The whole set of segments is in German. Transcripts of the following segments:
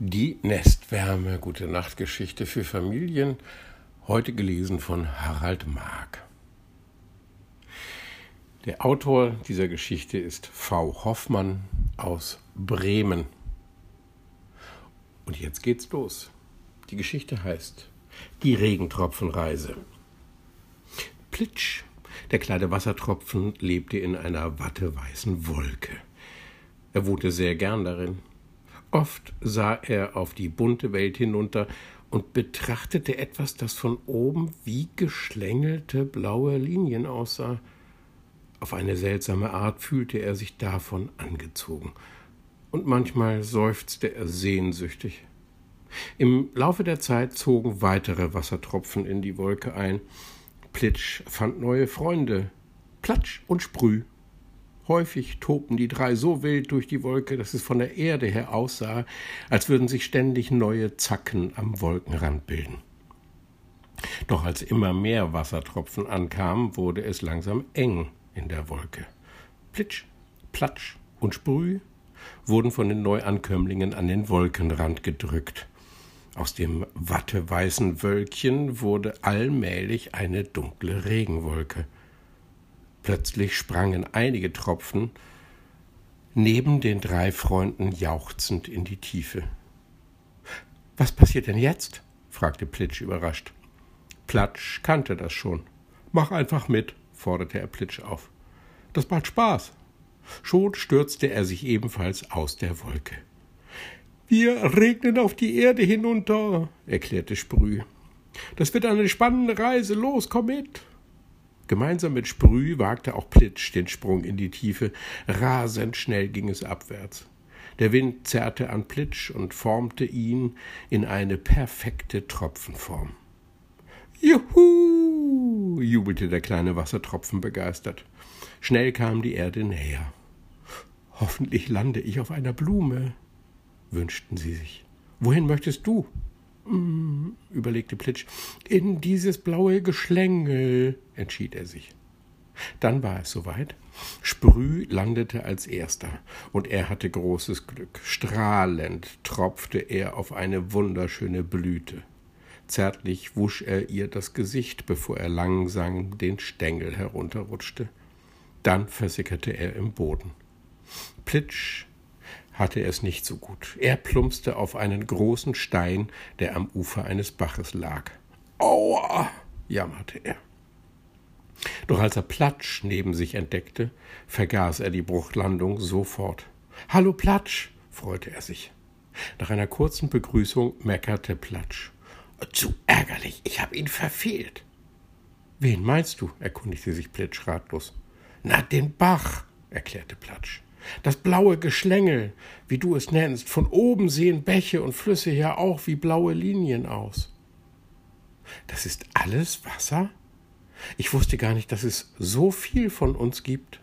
Die Nestwärme, gute Nachtgeschichte für Familien, heute gelesen von Harald Mark. Der Autor dieser Geschichte ist V. Hoffmann aus Bremen. Und jetzt geht's los. Die Geschichte heißt Die Regentropfenreise. Plitsch, der kleine Wassertropfen, lebte in einer watteweißen Wolke. Er wohnte sehr gern darin. Oft sah er auf die bunte Welt hinunter und betrachtete etwas, das von oben wie geschlängelte blaue Linien aussah. Auf eine seltsame Art fühlte er sich davon angezogen, und manchmal seufzte er sehnsüchtig. Im Laufe der Zeit zogen weitere Wassertropfen in die Wolke ein. Plitsch fand neue Freunde, Platsch und Sprüh. Häufig tobten die drei so wild durch die Wolke, dass es von der Erde her aussah, als würden sich ständig neue Zacken am Wolkenrand bilden. Doch als immer mehr Wassertropfen ankamen, wurde es langsam eng in der Wolke. Plitsch, Platsch und Sprüh wurden von den Neuankömmlingen an den Wolkenrand gedrückt. Aus dem watteweißen Wölkchen wurde allmählich eine dunkle Regenwolke. Plötzlich sprangen einige Tropfen neben den drei Freunden jauchzend in die Tiefe. Was passiert denn jetzt? fragte Plitsch überrascht. Platsch kannte das schon. Mach einfach mit, forderte er Plitsch auf. Das macht Spaß. Schon stürzte er sich ebenfalls aus der Wolke. Wir regnen auf die Erde hinunter, erklärte Sprüh. Das wird eine spannende Reise. Los, komm mit. Gemeinsam mit Sprüh wagte auch Plitsch den Sprung in die Tiefe. Rasend schnell ging es abwärts. Der Wind zerrte an Plitsch und formte ihn in eine perfekte Tropfenform. Juhu! jubelte der kleine Wassertropfen begeistert. Schnell kam die Erde näher. Hoffentlich lande ich auf einer Blume, wünschten sie sich. Wohin möchtest du? Überlegte Plitsch. In dieses blaue Geschlängel, entschied er sich. Dann war es soweit. Sprüh landete als erster, und er hatte großes Glück. Strahlend tropfte er auf eine wunderschöne Blüte. Zärtlich wusch er ihr das Gesicht, bevor er langsam den Stängel herunterrutschte. Dann versickerte er im Boden. Plitsch hatte es nicht so gut. Er plumpste auf einen großen Stein, der am Ufer eines Baches lag. Aua! jammerte er. Doch als er Platsch neben sich entdeckte, vergaß er die Bruchlandung sofort. Hallo Platsch, freute er sich. Nach einer kurzen Begrüßung meckerte Platsch. Zu ärgerlich, ich hab ihn verfehlt. Wen meinst du? erkundigte sich Plitsch ratlos. Na, den Bach, erklärte Platsch. Das blaue Geschlängel, wie du es nennst, von oben sehen Bäche und Flüsse ja auch wie blaue Linien aus. Das ist alles Wasser? Ich wusste gar nicht, dass es so viel von uns gibt.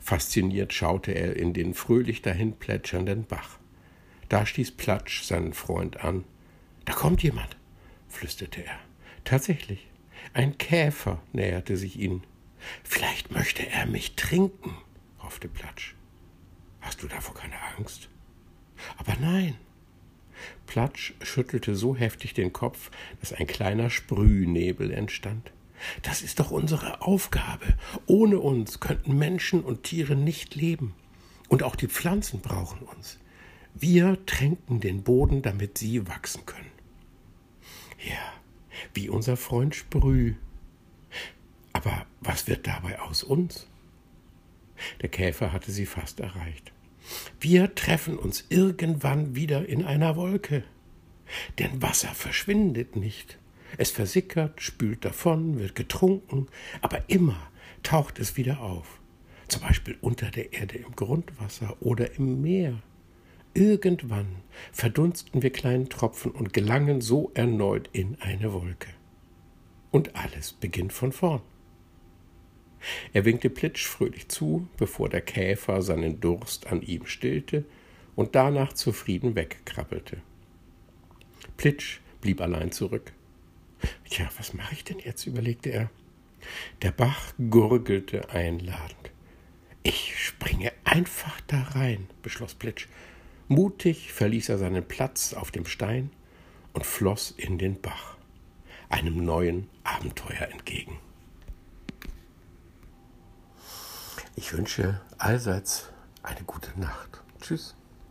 Fasziniert schaute er in den fröhlich dahin plätschernden Bach. Da stieß Platsch seinen Freund an. Da kommt jemand, flüsterte er. Tatsächlich, ein Käfer näherte sich ihnen. Vielleicht möchte er mich trinken hoffte Platsch. Hast du davor keine Angst? Aber nein. Platsch schüttelte so heftig den Kopf, dass ein kleiner Sprühnebel entstand. Das ist doch unsere Aufgabe. Ohne uns könnten Menschen und Tiere nicht leben. Und auch die Pflanzen brauchen uns. Wir tränken den Boden, damit sie wachsen können. Ja, wie unser Freund Sprüh. Aber was wird dabei aus uns? Der Käfer hatte sie fast erreicht. Wir treffen uns irgendwann wieder in einer Wolke. Denn Wasser verschwindet nicht. Es versickert, spült davon, wird getrunken, aber immer taucht es wieder auf. Zum Beispiel unter der Erde im Grundwasser oder im Meer. Irgendwann verdunsten wir kleinen Tropfen und gelangen so erneut in eine Wolke. Und alles beginnt von vorn. Er winkte Plitsch fröhlich zu, bevor der Käfer seinen Durst an ihm stillte und danach zufrieden wegkrabbelte. Plitsch blieb allein zurück. Tja, was mache ich denn jetzt? überlegte er. Der Bach gurgelte einladend. Ich springe einfach da rein, beschloss Plitsch. Mutig verließ er seinen Platz auf dem Stein und floss in den Bach, einem neuen Abenteuer entgegen. Ich wünsche allseits eine gute Nacht. Tschüss.